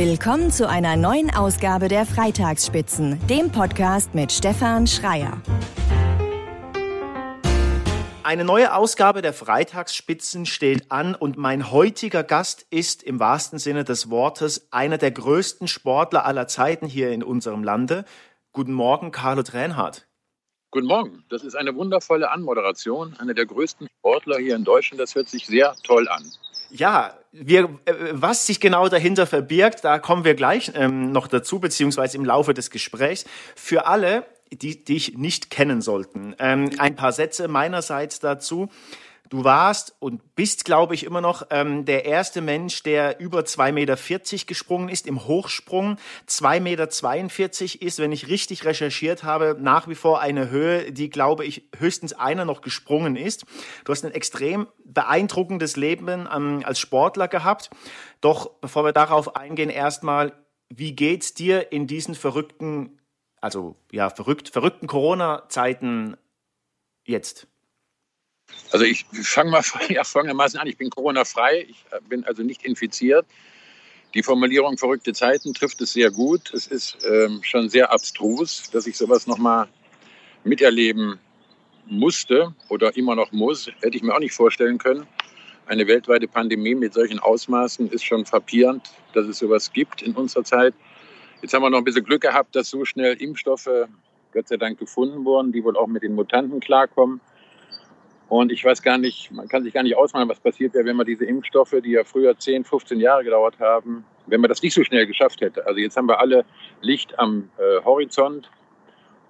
Willkommen zu einer neuen Ausgabe der Freitagsspitzen, dem Podcast mit Stefan Schreier. Eine neue Ausgabe der Freitagsspitzen steht an und mein heutiger Gast ist im wahrsten Sinne des Wortes einer der größten Sportler aller Zeiten hier in unserem Lande. Guten Morgen, Carlo Tränhardt. Guten Morgen. Das ist eine wundervolle Anmoderation. Einer der größten Sportler hier in Deutschland. Das hört sich sehr toll an. Ja, wir, äh, was sich genau dahinter verbirgt, da kommen wir gleich ähm, noch dazu, beziehungsweise im Laufe des Gesprächs. Für alle, die dich nicht kennen sollten, ähm, ein paar Sätze meinerseits dazu. Du warst und bist, glaube ich, immer noch ähm, der erste Mensch, der über 2,40 Meter gesprungen ist im Hochsprung. 2,42 Meter ist, wenn ich richtig recherchiert habe, nach wie vor eine Höhe, die, glaube ich, höchstens einer noch gesprungen ist. Du hast ein extrem beeindruckendes Leben ähm, als Sportler gehabt. Doch bevor wir darauf eingehen, erstmal, wie geht's dir in diesen verrückten, also ja, verrückt, verrückten Corona-Zeiten jetzt? Also ich fange mal ja, folgendermaßen an. Ich bin Corona-frei, ich äh, bin also nicht infiziert. Die Formulierung verrückte Zeiten trifft es sehr gut. Es ist ähm, schon sehr abstrus, dass ich sowas nochmal miterleben musste oder immer noch muss. Hätte ich mir auch nicht vorstellen können. Eine weltweite Pandemie mit solchen Ausmaßen ist schon frappierend, dass es sowas gibt in unserer Zeit. Jetzt haben wir noch ein bisschen Glück gehabt, dass so schnell Impfstoffe, Gott sei Dank, gefunden wurden, die wohl auch mit den Mutanten klarkommen. Und ich weiß gar nicht, man kann sich gar nicht ausmalen, was passiert wäre, wenn man diese Impfstoffe, die ja früher 10, 15 Jahre gedauert haben, wenn man das nicht so schnell geschafft hätte. Also jetzt haben wir alle Licht am äh, Horizont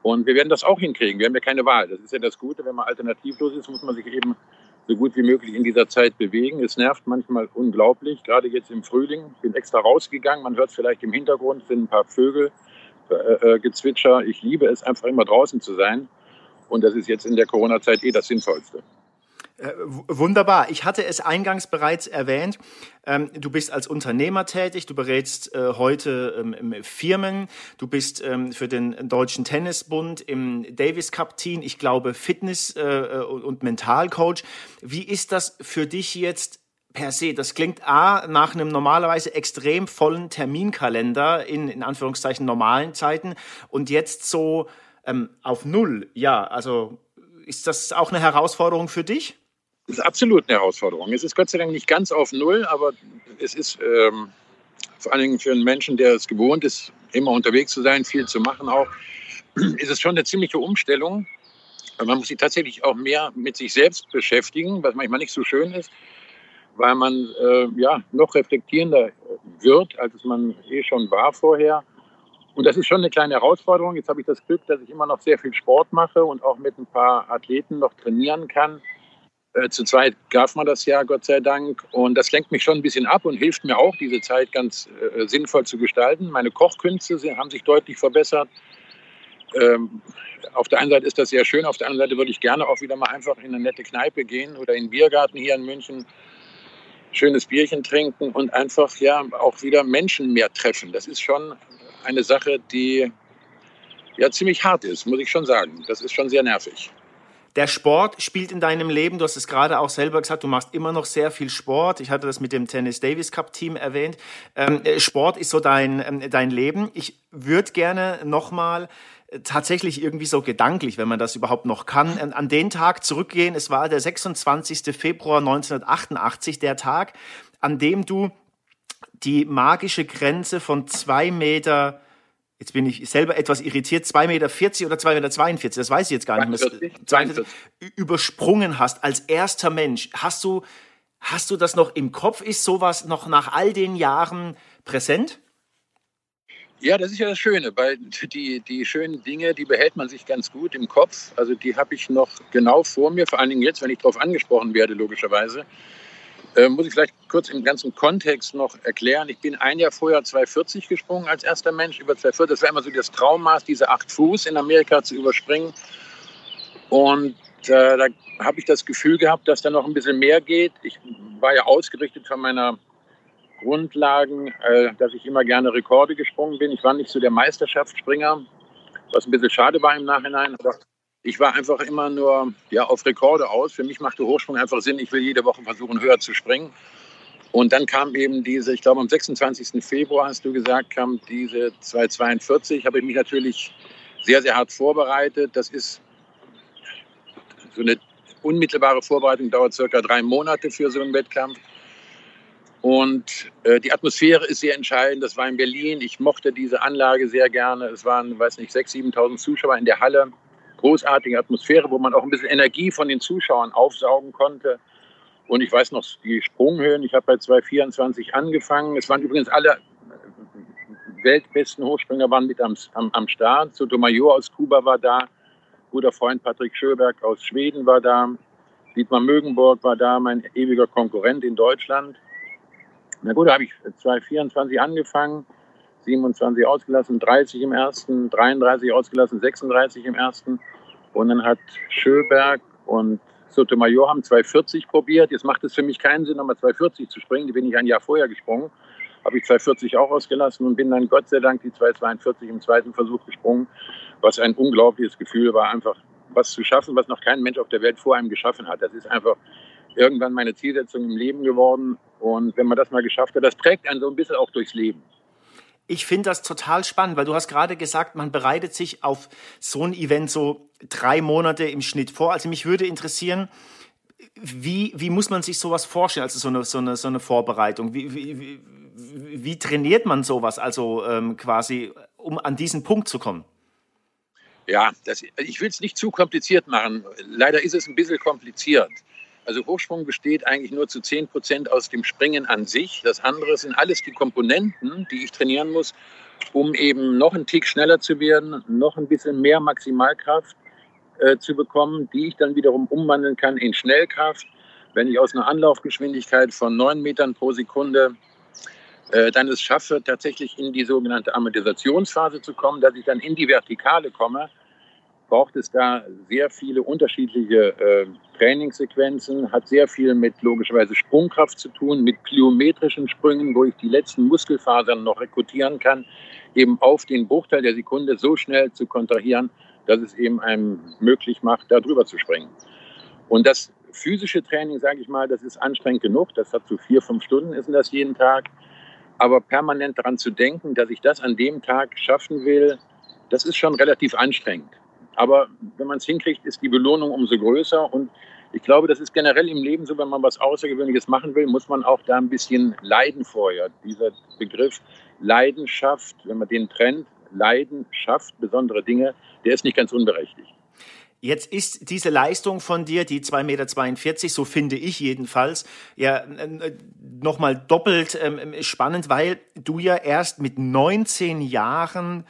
und wir werden das auch hinkriegen. Wir haben ja keine Wahl. Das ist ja das Gute, wenn man alternativlos ist, muss man sich eben so gut wie möglich in dieser Zeit bewegen. Es nervt manchmal unglaublich, gerade jetzt im Frühling. Ich bin extra rausgegangen, man hört es vielleicht im Hintergrund, sind ein paar Vögel, äh, äh, Gezwitscher. Ich liebe es einfach immer draußen zu sein. Und das ist jetzt in der Corona-Zeit eh das Sinnvollste. Äh, wunderbar. Ich hatte es eingangs bereits erwähnt. Ähm, du bist als Unternehmer tätig. Du berätst äh, heute ähm, Firmen. Du bist ähm, für den Deutschen Tennisbund im Davis Cup Team. Ich glaube Fitness äh, und Mentalcoach. Wie ist das für dich jetzt per se? Das klingt A nach einem normalerweise extrem vollen Terminkalender in, in Anführungszeichen normalen Zeiten und jetzt so ähm, auf Null, ja, also ist das auch eine Herausforderung für dich? Das ist absolut eine Herausforderung. Es ist Gott sei Dank nicht ganz auf Null, aber es ist ähm, vor allen Dingen für einen Menschen, der es gewohnt ist, immer unterwegs zu sein, viel zu machen auch, ist es schon eine ziemliche Umstellung. Man muss sich tatsächlich auch mehr mit sich selbst beschäftigen, was manchmal nicht so schön ist, weil man äh, ja noch reflektierender wird, als man eh schon war vorher. Und das ist schon eine kleine Herausforderung. Jetzt habe ich das Glück, dass ich immer noch sehr viel Sport mache und auch mit ein paar Athleten noch trainieren kann. Äh, zu zweit darf man das ja, Gott sei Dank. Und das lenkt mich schon ein bisschen ab und hilft mir auch, diese Zeit ganz äh, sinnvoll zu gestalten. Meine Kochkünste haben sich deutlich verbessert. Ähm, auf der einen Seite ist das sehr schön, auf der anderen Seite würde ich gerne auch wieder mal einfach in eine nette Kneipe gehen oder in den Biergarten hier in München, schönes Bierchen trinken und einfach ja auch wieder Menschen mehr treffen. Das ist schon eine Sache, die ja ziemlich hart ist, muss ich schon sagen. Das ist schon sehr nervig. Der Sport spielt in deinem Leben, du hast es gerade auch selber gesagt, du machst immer noch sehr viel Sport. Ich hatte das mit dem Tennis Davis Cup Team erwähnt. Ähm, äh, Sport ist so dein, ähm, dein Leben. Ich würde gerne nochmal äh, tatsächlich irgendwie so gedanklich, wenn man das überhaupt noch kann, an den Tag zurückgehen. Es war der 26. Februar 1988, der Tag, an dem du die magische Grenze von zwei Meter, jetzt bin ich selber etwas irritiert, zwei Meter vierzig oder zwei Meter, zweiundvierzig, das weiß ich jetzt gar nicht 42, 42, übersprungen hast als erster Mensch. Hast du, hast du das noch im Kopf? Ist sowas noch nach all den Jahren präsent? Ja, das ist ja das Schöne, weil die, die schönen Dinge, die behält man sich ganz gut im Kopf. Also die habe ich noch genau vor mir, vor allen Dingen jetzt, wenn ich darauf angesprochen werde, logischerweise. Äh, muss ich vielleicht kurz im ganzen Kontext noch erklären. Ich bin ein Jahr vorher 240 gesprungen als erster Mensch über 240. Das war immer so das Traummaß, diese acht Fuß in Amerika zu überspringen. Und äh, da habe ich das Gefühl gehabt, dass da noch ein bisschen mehr geht. Ich war ja ausgerichtet von meiner Grundlagen, äh, dass ich immer gerne Rekorde gesprungen bin. Ich war nicht so der Meisterschaftsspringer, was ein bisschen schade war im Nachhinein. Aber ich war einfach immer nur ja, auf Rekorde aus. Für mich machte Hochsprung einfach Sinn. Ich will jede Woche versuchen, höher zu springen. Und dann kam eben diese, ich glaube am 26. Februar hast du gesagt, kam diese 242. Habe ich mich natürlich sehr, sehr hart vorbereitet. Das ist so eine unmittelbare Vorbereitung, dauert circa drei Monate für so einen Wettkampf. Und äh, die Atmosphäre ist sehr entscheidend. Das war in Berlin. Ich mochte diese Anlage sehr gerne. Es waren, weiß nicht, 6.000, 7.000 Zuschauer in der Halle. Großartige Atmosphäre, wo man auch ein bisschen Energie von den Zuschauern aufsaugen konnte. Und ich weiß noch die Sprunghöhen. Ich habe bei 224 angefangen. Es waren übrigens alle weltbesten Hochspringer waren mit am, am, am Start. Sotomayor aus Kuba war da. Guter Freund Patrick Schöberg aus Schweden war da. Dietmar Mögenburg war da, mein ewiger Konkurrent in Deutschland. Na gut, da habe ich 224 angefangen, 27 ausgelassen, 30 im ersten, 33 ausgelassen, 36 im ersten. Und dann hat Schöberg und Sotomayor haben 240 probiert. Jetzt macht es für mich keinen Sinn, nochmal 240 zu springen. Die bin ich ein Jahr vorher gesprungen. Habe ich 240 auch ausgelassen und bin dann Gott sei Dank die 242 im zweiten Versuch gesprungen, was ein unglaubliches Gefühl war, einfach was zu schaffen, was noch kein Mensch auf der Welt vor einem geschaffen hat. Das ist einfach irgendwann meine Zielsetzung im Leben geworden. Und wenn man das mal geschafft hat, das trägt einen so ein bisschen auch durchs Leben. Ich finde das total spannend, weil du hast gerade gesagt, man bereitet sich auf so ein Event so drei Monate im Schnitt vor. Also mich würde interessieren, wie, wie muss man sich sowas vorstellen, also so eine, so eine, so eine Vorbereitung? Wie, wie, wie, trainiert man sowas, also ähm, quasi, um an diesen Punkt zu kommen? Ja, das, ich will es nicht zu kompliziert machen. Leider ist es ein bisschen kompliziert. Also Hochsprung besteht eigentlich nur zu 10 Prozent aus dem Springen an sich. Das andere sind alles die Komponenten, die ich trainieren muss, um eben noch einen Tick schneller zu werden, noch ein bisschen mehr Maximalkraft äh, zu bekommen, die ich dann wiederum umwandeln kann in Schnellkraft. Wenn ich aus einer Anlaufgeschwindigkeit von 9 Metern pro Sekunde äh, dann es schaffe, tatsächlich in die sogenannte Amortisationsphase zu kommen, dass ich dann in die Vertikale komme, braucht es da sehr viele unterschiedliche äh, Trainingssequenzen, hat sehr viel mit logischerweise Sprungkraft zu tun, mit plyometrischen Sprüngen, wo ich die letzten Muskelfasern noch rekrutieren kann, eben auf den Bruchteil der Sekunde so schnell zu kontrahieren, dass es eben einem möglich macht, da drüber zu springen. Und das physische Training, sage ich mal, das ist anstrengend genug. Das hat so vier, fünf Stunden, ist das jeden Tag. Aber permanent daran zu denken, dass ich das an dem Tag schaffen will, das ist schon relativ anstrengend. Aber wenn man es hinkriegt, ist die Belohnung umso größer. Und ich glaube, das ist generell im Leben so, wenn man was Außergewöhnliches machen will, muss man auch da ein bisschen leiden vorher. Dieser Begriff Leidenschaft, wenn man den trennt, Leidenschaft, besondere Dinge, der ist nicht ganz unberechtigt. Jetzt ist diese Leistung von dir, die 2,42 Meter, so finde ich jedenfalls, ja nochmal doppelt ähm, spannend, weil du ja erst mit 19 Jahren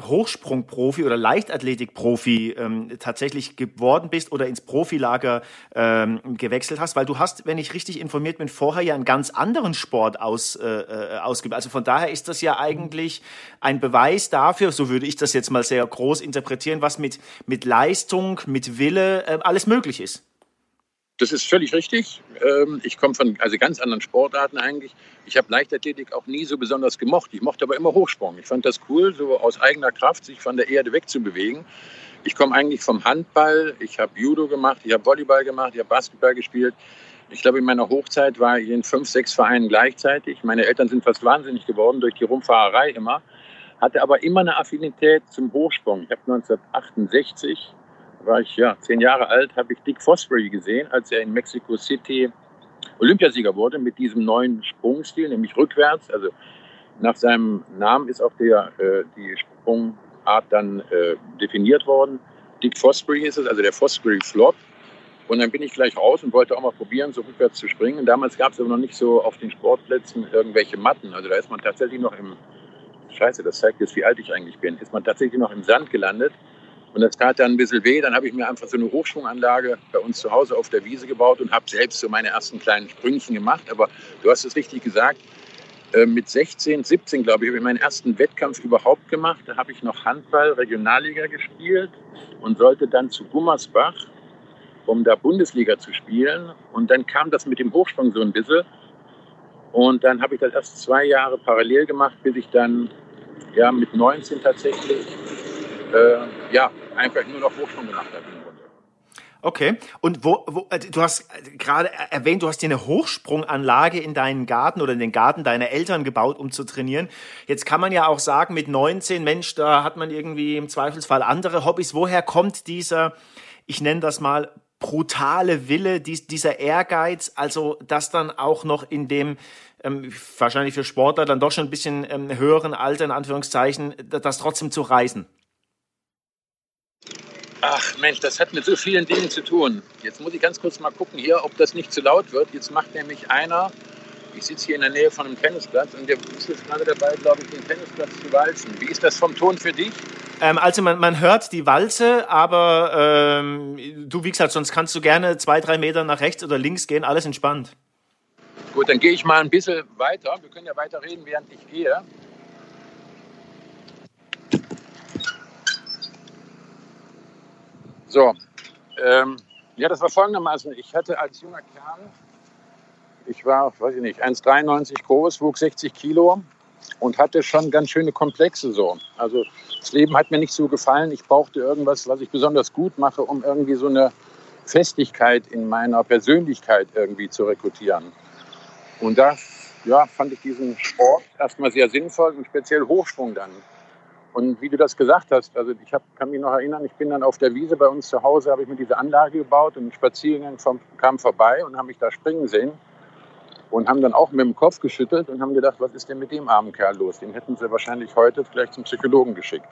Hochsprungprofi oder Leichtathletikprofi ähm, tatsächlich geworden bist oder ins Profilager ähm, gewechselt hast, weil du hast, wenn ich richtig informiert bin, vorher ja einen ganz anderen Sport aus, äh, äh, ausgeübt. Also von daher ist das ja eigentlich ein Beweis dafür, so würde ich das jetzt mal sehr groß interpretieren, was mit, mit Leistung, mit Wille äh, alles möglich ist. Das ist völlig richtig. Ähm, ich komme von also ganz anderen Sportarten eigentlich. Ich habe Leichtathletik auch nie so besonders gemocht. Ich mochte aber immer Hochsprung. Ich fand das cool, so aus eigener Kraft sich von der Erde wegzubewegen. Ich komme eigentlich vom Handball. Ich habe Judo gemacht, ich habe Volleyball gemacht, ich habe Basketball gespielt. Ich glaube, in meiner Hochzeit war ich in fünf, sechs Vereinen gleichzeitig. Meine Eltern sind fast wahnsinnig geworden durch die Rumfahrerei immer. Hatte aber immer eine Affinität zum Hochsprung. Ich habe 1968 war ich ja zehn Jahre alt, habe ich Dick Fosbury gesehen, als er in Mexico City Olympiasieger wurde mit diesem neuen Sprungstil, nämlich rückwärts. Also nach seinem Namen ist auch der, äh, die Sprungart dann äh, definiert worden. Dick Fosbury ist es, also der Fosbury Flop. Und dann bin ich gleich raus und wollte auch mal probieren, so rückwärts zu springen. Damals gab es aber noch nicht so auf den Sportplätzen irgendwelche Matten. Also da ist man tatsächlich noch im, scheiße, das zeigt jetzt, wie alt ich eigentlich bin, ist man tatsächlich noch im Sand gelandet. Und das tat dann ein bisschen weh. Dann habe ich mir einfach so eine Hochschwunganlage bei uns zu Hause auf der Wiese gebaut und habe selbst so meine ersten kleinen Sprüngchen gemacht. Aber du hast es richtig gesagt. Äh, mit 16, 17, glaube ich, habe ich meinen ersten Wettkampf überhaupt gemacht. Da habe ich noch Handball Regionalliga gespielt und sollte dann zu Gummersbach, um da Bundesliga zu spielen. Und dann kam das mit dem Hochsprung so ein bisschen. Und dann habe ich das erst zwei Jahre parallel gemacht, bis ich dann ja, mit 19 tatsächlich äh, ja, einfach nur noch Hochsprung gemacht habe. Okay. Und wo, wo äh, du hast gerade erwähnt, du hast dir eine Hochsprunganlage in deinen Garten oder in den Garten deiner Eltern gebaut, um zu trainieren. Jetzt kann man ja auch sagen, mit 19, Mensch, da hat man irgendwie im Zweifelsfall andere Hobbys. Woher kommt dieser, ich nenne das mal, brutale Wille, dies, dieser Ehrgeiz, also das dann auch noch in dem ähm, wahrscheinlich für Sportler dann doch schon ein bisschen ähm, höheren Alter, in Anführungszeichen, das trotzdem zu reißen? Ach Mensch, das hat mit so vielen Dingen zu tun. Jetzt muss ich ganz kurz mal gucken hier, ob das nicht zu laut wird. Jetzt macht nämlich einer, ich sitze hier in der Nähe von einem Tennisplatz und der ist jetzt gerade dabei, glaube ich, den Tennisplatz zu walzen. Wie ist das vom Ton für dich? Ähm, also man, man hört die Walze, aber ähm, du, wie gesagt, sonst kannst du gerne zwei, drei Meter nach rechts oder links gehen, alles entspannt. Gut, dann gehe ich mal ein bisschen weiter. Wir können ja weiter reden, während ich gehe. So, ähm, ja, das war folgendermaßen. Ich hatte als junger Kerl, ich war, weiß ich nicht, 1,93 groß, wog 60 Kilo und hatte schon ganz schöne Komplexe so. Also das Leben hat mir nicht so gefallen. Ich brauchte irgendwas, was ich besonders gut mache, um irgendwie so eine Festigkeit in meiner Persönlichkeit irgendwie zu rekrutieren. Und da ja, fand ich diesen Sport erstmal sehr sinnvoll und speziell Hochsprung dann. Und wie du das gesagt hast, also ich hab, kann mich noch erinnern, ich bin dann auf der Wiese bei uns zu Hause, habe ich mir diese Anlage gebaut und ein Spaziergang vom, kam vorbei und habe mich da springen sehen und haben dann auch mit dem Kopf geschüttelt und haben gedacht, was ist denn mit dem armen Kerl los? Den hätten sie wahrscheinlich heute vielleicht zum Psychologen geschickt.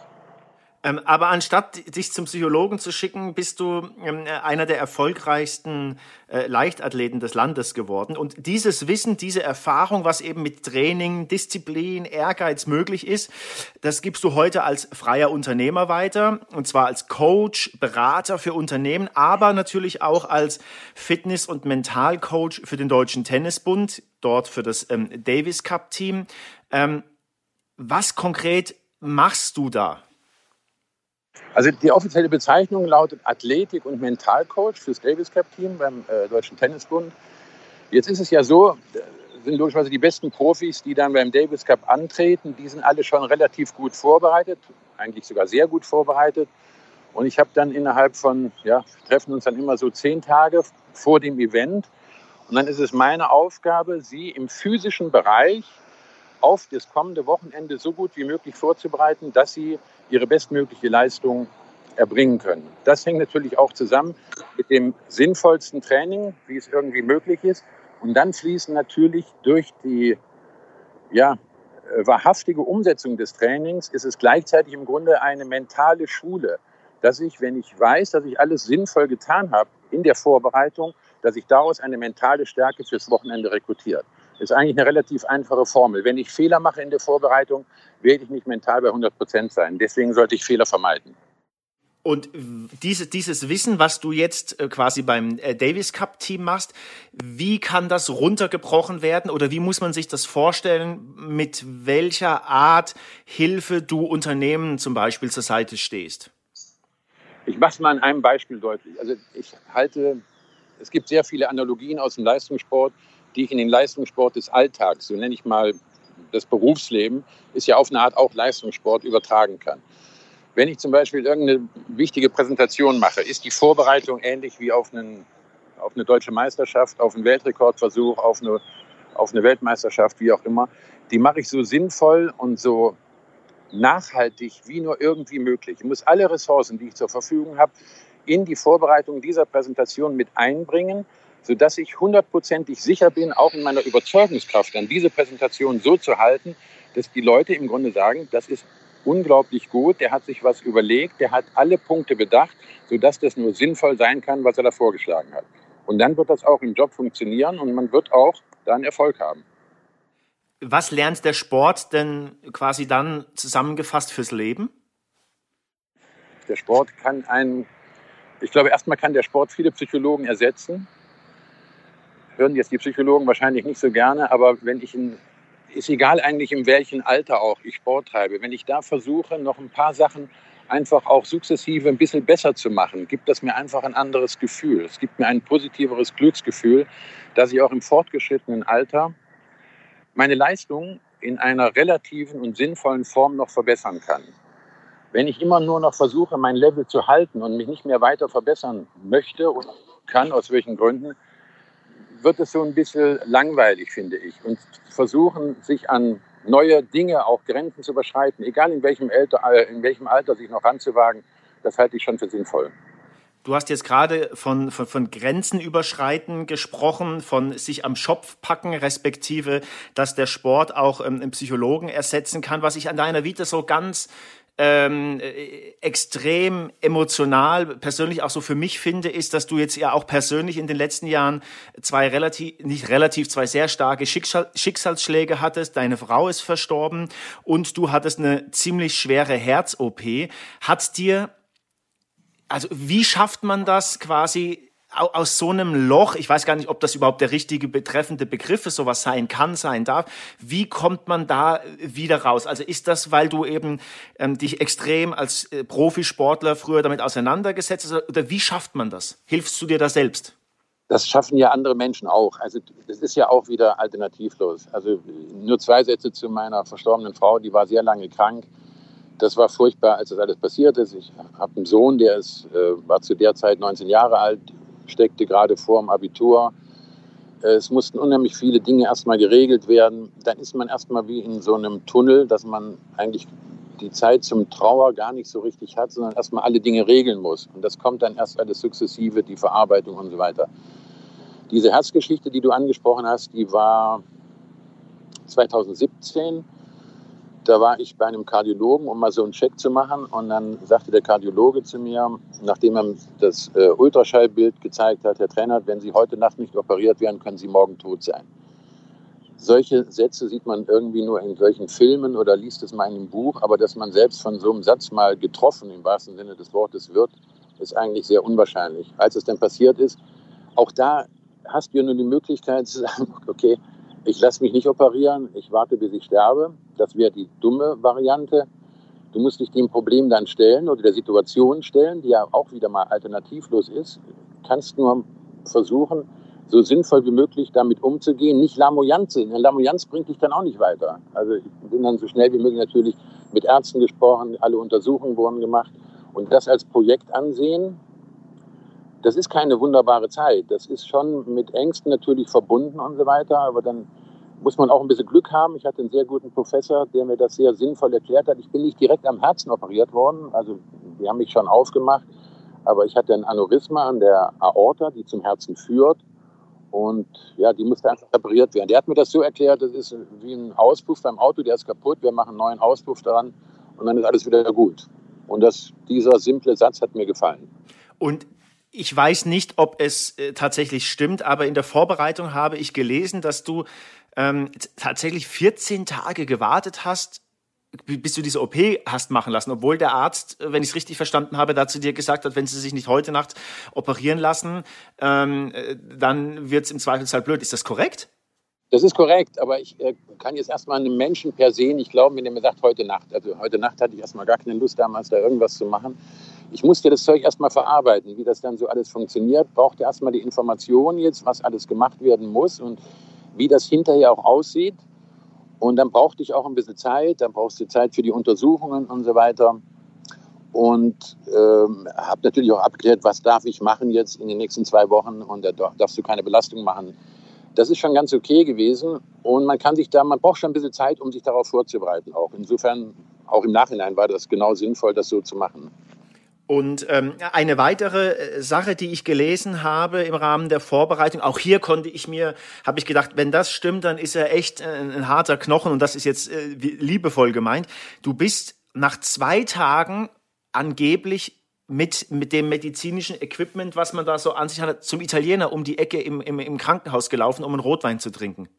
Ähm, aber anstatt dich zum Psychologen zu schicken, bist du ähm, einer der erfolgreichsten äh, Leichtathleten des Landes geworden. Und dieses Wissen, diese Erfahrung, was eben mit Training, Disziplin, Ehrgeiz möglich ist, das gibst du heute als freier Unternehmer weiter. Und zwar als Coach, Berater für Unternehmen, aber natürlich auch als Fitness- und Mentalcoach für den Deutschen Tennisbund, dort für das ähm, Davis Cup Team. Ähm, was konkret machst du da? Also die offizielle Bezeichnung lautet Athletik- und Mentalcoach fürs Davis Cup Team beim äh, Deutschen Tennisbund. Jetzt ist es ja so, sind logischerweise die besten Profis, die dann beim Davis Cup antreten, die sind alle schon relativ gut vorbereitet, eigentlich sogar sehr gut vorbereitet. Und ich habe dann innerhalb von, ja, wir treffen uns dann immer so zehn Tage vor dem Event. Und dann ist es meine Aufgabe, sie im physischen Bereich auf das kommende Wochenende so gut wie möglich vorzubereiten, dass sie ihre bestmögliche Leistung erbringen können. Das hängt natürlich auch zusammen mit dem sinnvollsten Training, wie es irgendwie möglich ist. Und dann fließen natürlich durch die ja, äh, wahrhaftige Umsetzung des Trainings, ist es gleichzeitig im Grunde eine mentale Schule, dass ich, wenn ich weiß, dass ich alles sinnvoll getan habe in der Vorbereitung, dass ich daraus eine mentale Stärke fürs Wochenende rekrutiert. Das ist eigentlich eine relativ einfache Formel. Wenn ich Fehler mache in der Vorbereitung, werde ich nicht mental bei 100 Prozent sein. Deswegen sollte ich Fehler vermeiden. Und diese, dieses Wissen, was du jetzt äh, quasi beim äh, Davis Cup Team machst, wie kann das runtergebrochen werden oder wie muss man sich das vorstellen, mit welcher Art Hilfe du Unternehmen zum Beispiel zur Seite stehst? Ich mache es mal an einem Beispiel deutlich. Also ich halte, es gibt sehr viele Analogien aus dem Leistungssport die ich in den Leistungssport des Alltags, so nenne ich mal das Berufsleben, ist ja auf eine Art auch Leistungssport übertragen kann. Wenn ich zum Beispiel irgendeine wichtige Präsentation mache, ist die Vorbereitung ähnlich wie auf, einen, auf eine deutsche Meisterschaft, auf einen Weltrekordversuch, auf eine, auf eine Weltmeisterschaft, wie auch immer. Die mache ich so sinnvoll und so nachhaltig wie nur irgendwie möglich. Ich muss alle Ressourcen, die ich zur Verfügung habe, in die Vorbereitung dieser Präsentation mit einbringen sodass ich hundertprozentig sicher bin, auch in meiner Überzeugungskraft dann diese Präsentation so zu halten, dass die Leute im Grunde sagen, das ist unglaublich gut, der hat sich was überlegt, der hat alle Punkte bedacht, sodass das nur sinnvoll sein kann, was er da vorgeschlagen hat. Und dann wird das auch im Job funktionieren und man wird auch dann Erfolg haben. Was lernt der Sport denn quasi dann zusammengefasst fürs Leben? Der Sport kann einen, ich glaube, erstmal kann der Sport viele Psychologen ersetzen hören jetzt die Psychologen wahrscheinlich nicht so gerne, aber wenn ich in, ist egal eigentlich in welchem Alter auch ich Sport treibe, wenn ich da versuche, noch ein paar Sachen einfach auch sukzessive ein bisschen besser zu machen, gibt das mir einfach ein anderes Gefühl. Es gibt mir ein positiveres Glücksgefühl, dass ich auch im fortgeschrittenen Alter meine Leistung in einer relativen und sinnvollen Form noch verbessern kann. wenn ich immer nur noch versuche, mein Level zu halten und mich nicht mehr weiter verbessern möchte oder kann, aus welchen Gründen, wird es so ein bisschen langweilig, finde ich. Und versuchen, sich an neue Dinge, auch Grenzen zu überschreiten, egal in welchem, Alter, äh, in welchem Alter sich noch ranzuwagen, das halte ich schon für sinnvoll. Du hast jetzt gerade von, von, von Grenzen überschreiten gesprochen, von sich am Schopf packen, respektive, dass der Sport auch ähm, einen Psychologen ersetzen kann. Was ich an deiner Vita so ganz ähm, äh, extrem emotional persönlich auch so für mich finde, ist, dass du jetzt ja auch persönlich in den letzten Jahren zwei relativ, nicht relativ, zwei sehr starke Schicksal, Schicksalsschläge hattest. Deine Frau ist verstorben und du hattest eine ziemlich schwere Herz-OP. Hat dir, also wie schafft man das quasi aus so einem Loch, ich weiß gar nicht, ob das überhaupt der richtige betreffende Begriff ist, sowas sein kann, sein darf. Wie kommt man da wieder raus? Also ist das, weil du eben ähm, dich extrem als äh, Profisportler früher damit auseinandergesetzt hast? Oder wie schafft man das? Hilfst du dir da selbst? Das schaffen ja andere Menschen auch. Also das ist ja auch wieder alternativlos. Also nur zwei Sätze zu meiner verstorbenen Frau, die war sehr lange krank. Das war furchtbar, als das alles passiert ist. Ich habe einen Sohn, der ist, äh, war zu der Zeit 19 Jahre alt, steckte gerade vor dem Abitur. Es mussten unheimlich viele Dinge erstmal geregelt werden. Dann ist man erstmal wie in so einem Tunnel, dass man eigentlich die Zeit zum Trauer gar nicht so richtig hat, sondern erstmal alle Dinge regeln muss. Und das kommt dann erst alles sukzessive, die Verarbeitung und so weiter. Diese Herzgeschichte, die du angesprochen hast, die war 2017 da war ich bei einem Kardiologen, um mal so einen Check zu machen. Und dann sagte der Kardiologe zu mir, nachdem er das äh, Ultraschallbild gezeigt hat, Herr Trainer, wenn Sie heute Nacht nicht operiert werden, können Sie morgen tot sein. Solche Sätze sieht man irgendwie nur in solchen Filmen oder liest es mal in einem Buch, aber dass man selbst von so einem Satz mal getroffen, im wahrsten Sinne des Wortes, wird, ist eigentlich sehr unwahrscheinlich. Als es dann passiert ist, auch da hast du ja nur die Möglichkeit zu sagen, okay, ich lasse mich nicht operieren, ich warte, bis ich sterbe. Das wäre die dumme Variante. Du musst dich dem Problem dann stellen oder der Situation stellen, die ja auch wieder mal alternativlos ist. Kannst nur versuchen, so sinnvoll wie möglich damit umzugehen, nicht lamoyant sind. Lamoyanz bringt dich dann auch nicht weiter. Also ich bin dann so schnell wie möglich natürlich mit Ärzten gesprochen, alle Untersuchungen wurden gemacht und das als Projekt ansehen, das ist keine wunderbare Zeit. Das ist schon mit Ängsten natürlich verbunden und so weiter, aber dann muss man auch ein bisschen Glück haben. Ich hatte einen sehr guten Professor, der mir das sehr sinnvoll erklärt hat. Ich bin nicht direkt am Herzen operiert worden, also die haben mich schon aufgemacht, aber ich hatte ein Aneurysma an der Aorta, die zum Herzen führt. Und ja, die musste einfach repariert werden. Der hat mir das so erklärt, das ist wie ein Auspuff beim Auto, der ist kaputt, wir machen einen neuen Auspuff daran und dann ist alles wieder gut. Und das, dieser simple Satz hat mir gefallen. Und ich weiß nicht, ob es äh, tatsächlich stimmt, aber in der Vorbereitung habe ich gelesen, dass du ähm, tatsächlich 14 Tage gewartet hast, bis du diese OP hast machen lassen, obwohl der Arzt, äh, wenn ich es richtig verstanden habe, dazu dir gesagt hat, wenn sie sich nicht heute Nacht operieren lassen, ähm, äh, dann wird es im Zweifelsfall blöd. Ist das korrekt? Das ist korrekt, aber ich äh, kann jetzt erstmal einem Menschen per se nicht glauben, wenn er mir sagt, heute Nacht. Also heute Nacht hatte ich erstmal gar keine Lust damals, da irgendwas zu machen ich musste das Zeug erstmal verarbeiten, wie das dann so alles funktioniert, brauchte erstmal die Information jetzt, was alles gemacht werden muss und wie das hinterher auch aussieht. Und dann brauchte ich auch ein bisschen Zeit, dann brauchst du Zeit für die Untersuchungen und so weiter. Und ähm, habe natürlich auch abgeklärt, was darf ich machen jetzt in den nächsten zwei Wochen und da darfst du keine Belastung machen. Das ist schon ganz okay gewesen und man kann sich da, man braucht schon ein bisschen Zeit, um sich darauf vorzubereiten auch. Insofern, auch im Nachhinein war das genau sinnvoll, das so zu machen. Und ähm, eine weitere äh, Sache, die ich gelesen habe im Rahmen der Vorbereitung, auch hier konnte ich mir, habe ich gedacht, wenn das stimmt, dann ist er echt ein, ein harter Knochen und das ist jetzt äh, liebevoll gemeint. Du bist nach zwei Tagen angeblich mit, mit dem medizinischen Equipment, was man da so an sich hat, zum Italiener um die Ecke im, im, im Krankenhaus gelaufen, um einen Rotwein zu trinken.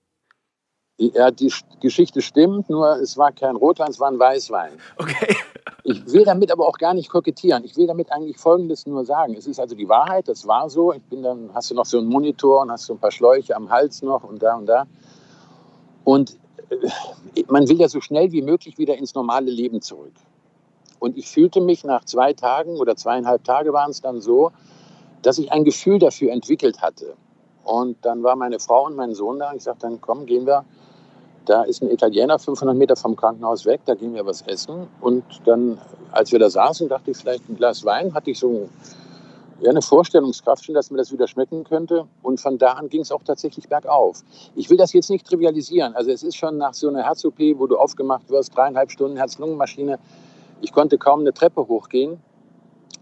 Ja, die Geschichte stimmt, nur es war kein Rotwein, es war ein Weißwein. Okay. Ich will damit aber auch gar nicht kokettieren. Ich will damit eigentlich Folgendes nur sagen. Es ist also die Wahrheit, das war so. Ich bin dann, hast du noch so einen Monitor und hast so ein paar Schläuche am Hals noch und da und da. Und äh, man will ja so schnell wie möglich wieder ins normale Leben zurück. Und ich fühlte mich nach zwei Tagen oder zweieinhalb Tage waren es dann so, dass ich ein Gefühl dafür entwickelt hatte. Und dann war meine Frau und mein Sohn da. Ich sagte dann, komm, gehen wir da ist ein Italiener 500 Meter vom Krankenhaus weg, da gehen wir was essen. Und dann, als wir da saßen, dachte ich vielleicht ein Glas Wein, hatte ich so ja, eine Vorstellungskraft schon, dass mir das wieder schmecken könnte. Und von da an ging es auch tatsächlich bergauf. Ich will das jetzt nicht trivialisieren. Also es ist schon nach so einer Herz-OP, wo du aufgemacht wirst, dreieinhalb Stunden Herz-Lungen-Maschine. Ich konnte kaum eine Treppe hochgehen.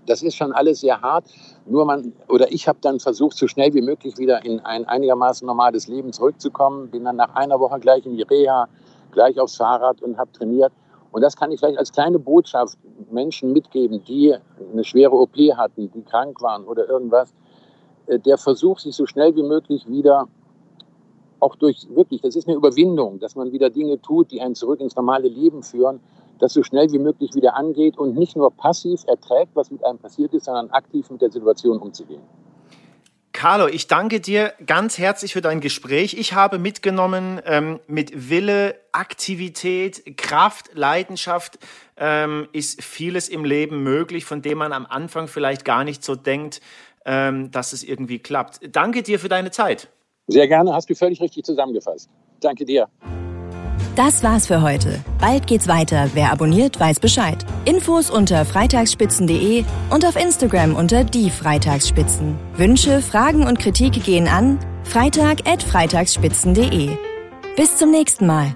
Das ist schon alles sehr hart. Nur man, oder ich habe dann versucht, so schnell wie möglich wieder in ein einigermaßen normales Leben zurückzukommen. Bin dann nach einer Woche gleich in die Reha, gleich aufs Fahrrad und habe trainiert. Und das kann ich vielleicht als kleine Botschaft Menschen mitgeben, die eine schwere OP hatten, die krank waren oder irgendwas. Äh, der Versuch, sich so schnell wie möglich wieder, auch durch wirklich, das ist eine Überwindung, dass man wieder Dinge tut, die einen zurück ins normale Leben führen, das so schnell wie möglich wieder angeht und nicht nur passiv erträgt, was mit einem passiert ist, sondern aktiv mit der Situation umzugehen. Carlo, ich danke dir ganz herzlich für dein Gespräch. Ich habe mitgenommen, ähm, mit Wille, Aktivität, Kraft, Leidenschaft ähm, ist vieles im Leben möglich, von dem man am Anfang vielleicht gar nicht so denkt, ähm, dass es irgendwie klappt. Danke dir für deine Zeit. Sehr gerne, hast du völlig richtig zusammengefasst. Danke dir. Das war's für heute. Bald geht's weiter. Wer abonniert, weiß Bescheid. Infos unter freitagsspitzen.de und auf Instagram unter die Freitagsspitzen. Wünsche, Fragen und Kritik gehen an freitag@freitagsspitzen.de. Bis zum nächsten Mal.